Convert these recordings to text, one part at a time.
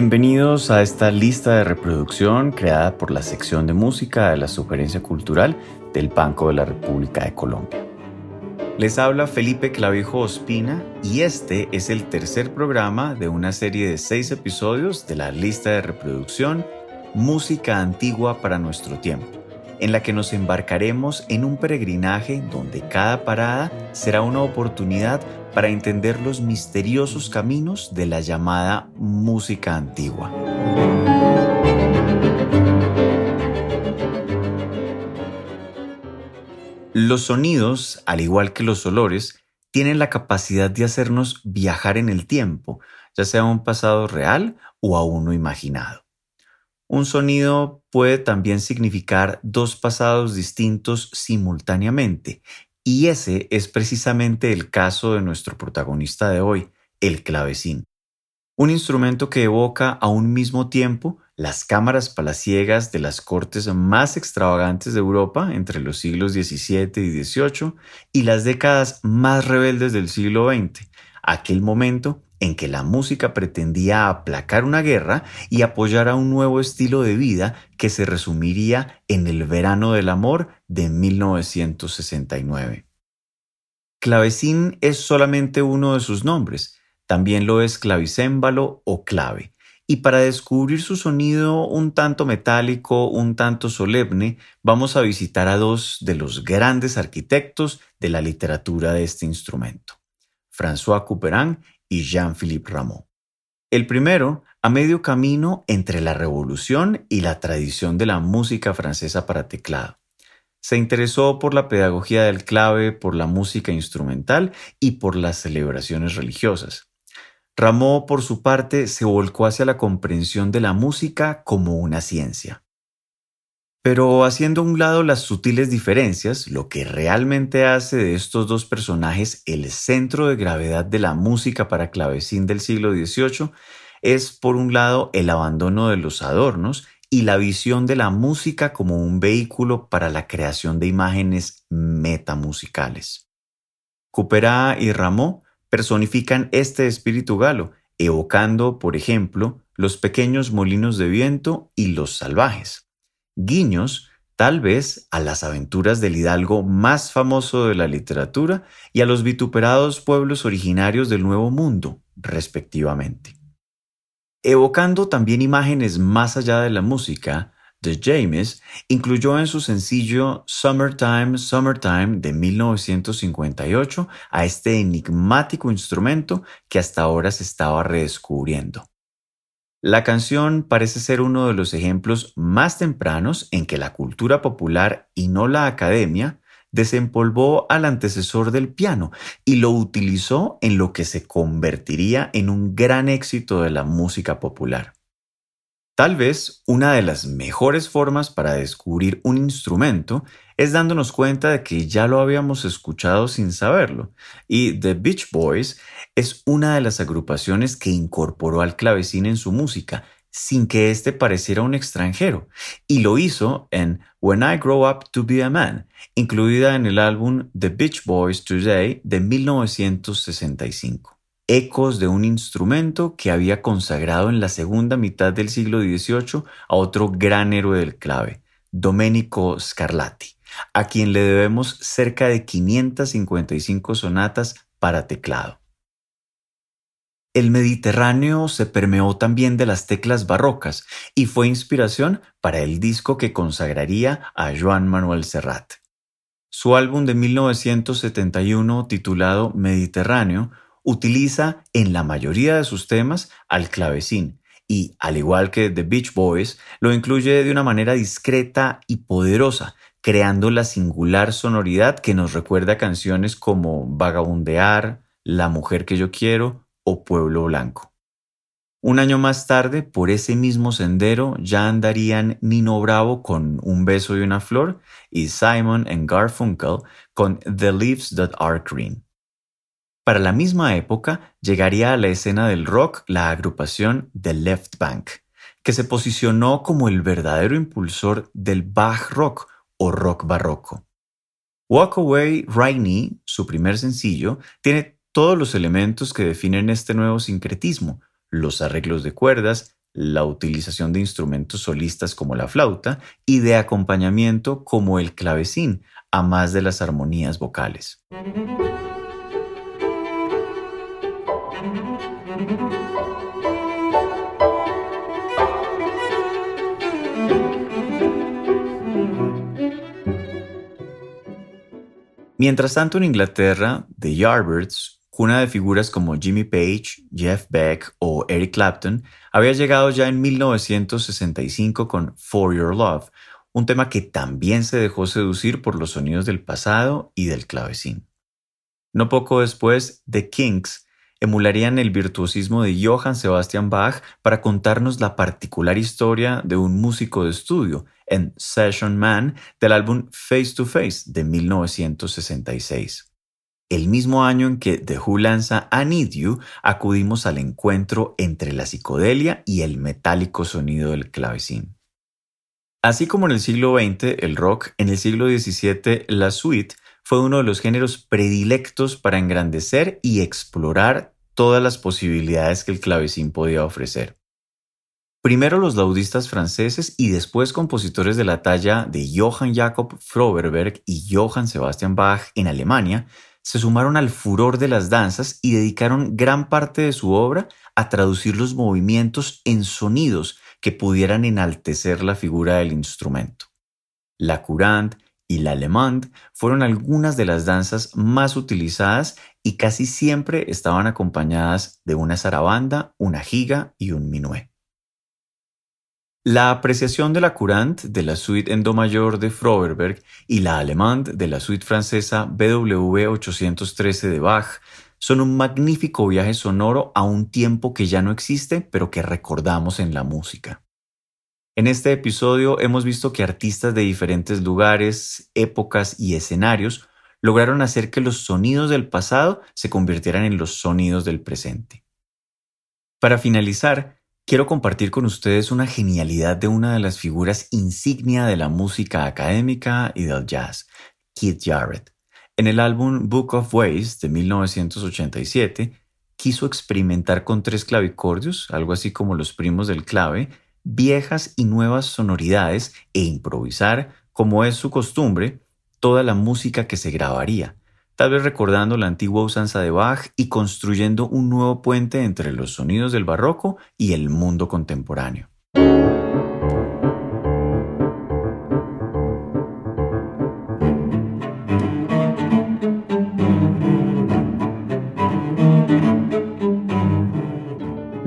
Bienvenidos a esta lista de reproducción creada por la sección de música de la Sugerencia Cultural del Banco de la República de Colombia. Les habla Felipe Clavijo Ospina y este es el tercer programa de una serie de seis episodios de la lista de reproducción Música Antigua para nuestro tiempo, en la que nos embarcaremos en un peregrinaje donde cada parada será una oportunidad para entender los misteriosos caminos de la llamada música antigua. Los sonidos, al igual que los olores, tienen la capacidad de hacernos viajar en el tiempo, ya sea a un pasado real o a uno imaginado. Un sonido puede también significar dos pasados distintos simultáneamente, y ese es precisamente el caso de nuestro protagonista de hoy, el clavecín. Un instrumento que evoca a un mismo tiempo las cámaras palaciegas de las cortes más extravagantes de Europa entre los siglos XVII y XVIII y las décadas más rebeldes del siglo XX, aquel momento en que la música pretendía aplacar una guerra y apoyar a un nuevo estilo de vida que se resumiría en el verano del amor de 1969. Clavecín es solamente uno de sus nombres, también lo es clavicémbalo o clave, y para descubrir su sonido un tanto metálico, un tanto solemne, vamos a visitar a dos de los grandes arquitectos de la literatura de este instrumento, François Couperin y Jean-Philippe Rameau. El primero, a medio camino entre la revolución y la tradición de la música francesa para teclado. Se interesó por la pedagogía del clave, por la música instrumental y por las celebraciones religiosas. Rameau, por su parte, se volcó hacia la comprensión de la música como una ciencia. Pero haciendo a un lado las sutiles diferencias, lo que realmente hace de estos dos personajes el centro de gravedad de la música para clavecín del siglo XVIII es, por un lado, el abandono de los adornos y la visión de la música como un vehículo para la creación de imágenes metamusicales. Couperin y Rameau personifican este espíritu galo, evocando, por ejemplo, los pequeños molinos de viento y los salvajes guiños tal vez a las aventuras del hidalgo más famoso de la literatura y a los vituperados pueblos originarios del Nuevo Mundo, respectivamente. Evocando también imágenes más allá de la música, The James incluyó en su sencillo Summertime, Summertime de 1958 a este enigmático instrumento que hasta ahora se estaba redescubriendo. La canción parece ser uno de los ejemplos más tempranos en que la cultura popular y no la academia desempolvó al antecesor del piano y lo utilizó en lo que se convertiría en un gran éxito de la música popular. Tal vez una de las mejores formas para descubrir un instrumento es dándonos cuenta de que ya lo habíamos escuchado sin saberlo, y The Beach Boys es una de las agrupaciones que incorporó al clavecín en su música, sin que éste pareciera un extranjero, y lo hizo en When I Grow Up to Be a Man, incluida en el álbum The Beach Boys Today de 1965 ecos de un instrumento que había consagrado en la segunda mitad del siglo XVIII a otro gran héroe del clave, Domenico Scarlatti, a quien le debemos cerca de 555 sonatas para teclado. El Mediterráneo se permeó también de las teclas barrocas y fue inspiración para el disco que consagraría a Joan Manuel Serrat. Su álbum de 1971 titulado Mediterráneo utiliza en la mayoría de sus temas al clavecín y, al igual que The Beach Boys, lo incluye de una manera discreta y poderosa, creando la singular sonoridad que nos recuerda canciones como Vagabundear, La mujer que yo quiero o Pueblo Blanco. Un año más tarde, por ese mismo sendero, ya andarían Nino Bravo con Un beso y una flor y Simon and Garfunkel con The Leaves That Are Green. Para la misma época llegaría a la escena del rock la agrupación The Left Bank, que se posicionó como el verdadero impulsor del Bach rock o rock barroco. Walk Away Right su primer sencillo, tiene todos los elementos que definen este nuevo sincretismo, los arreglos de cuerdas, la utilización de instrumentos solistas como la flauta y de acompañamiento como el clavecín, a más de las armonías vocales. Mientras tanto en Inglaterra, The Yardbirds, cuna de figuras como Jimmy Page, Jeff Beck o Eric Clapton, había llegado ya en 1965 con For Your Love, un tema que también se dejó seducir por los sonidos del pasado y del clavecín. No poco después, The Kinks emularían el virtuosismo de Johann Sebastian Bach para contarnos la particular historia de un músico de estudio en Session Man del álbum Face to Face de 1966. El mismo año en que The Who lanza I Need You, acudimos al encuentro entre la psicodelia y el metálico sonido del clavecín. Así como en el siglo XX el rock, en el siglo XVII la suite fue uno de los géneros predilectos para engrandecer y explorar todas las posibilidades que el clavecín podía ofrecer. Primero los laudistas franceses y después compositores de la talla de Johann Jakob Froberberg y Johann Sebastian Bach en Alemania se sumaron al furor de las danzas y dedicaron gran parte de su obra a traducir los movimientos en sonidos que pudieran enaltecer la figura del instrumento. La courante y la allemande fueron algunas de las danzas más utilizadas y casi siempre estaban acompañadas de una zarabanda, una giga y un minué. La apreciación de la courante de la suite en do mayor de Froberberg y la allemande de la suite francesa BW 813 de Bach son un magnífico viaje sonoro a un tiempo que ya no existe, pero que recordamos en la música. En este episodio hemos visto que artistas de diferentes lugares, épocas y escenarios lograron hacer que los sonidos del pasado se convirtieran en los sonidos del presente. Para finalizar, quiero compartir con ustedes una genialidad de una de las figuras insignia de la música académica y del jazz, Keith Jarrett. En el álbum Book of Ways de 1987, quiso experimentar con tres clavicordios, algo así como los primos del clave, viejas y nuevas sonoridades e improvisar, como es su costumbre, toda la música que se grabaría, tal vez recordando la antigua usanza de Bach y construyendo un nuevo puente entre los sonidos del barroco y el mundo contemporáneo.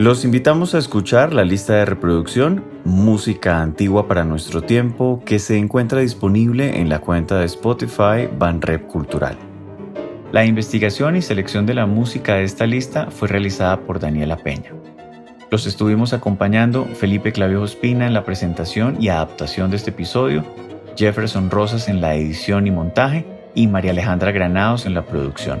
Los invitamos a escuchar la lista de reproducción Música Antigua para Nuestro Tiempo que se encuentra disponible en la cuenta de Spotify Banrep Cultural. La investigación y selección de la música de esta lista fue realizada por Daniela Peña. Los estuvimos acompañando Felipe Clavio Espina en la presentación y adaptación de este episodio, Jefferson Rosas en la edición y montaje y María Alejandra Granados en la producción.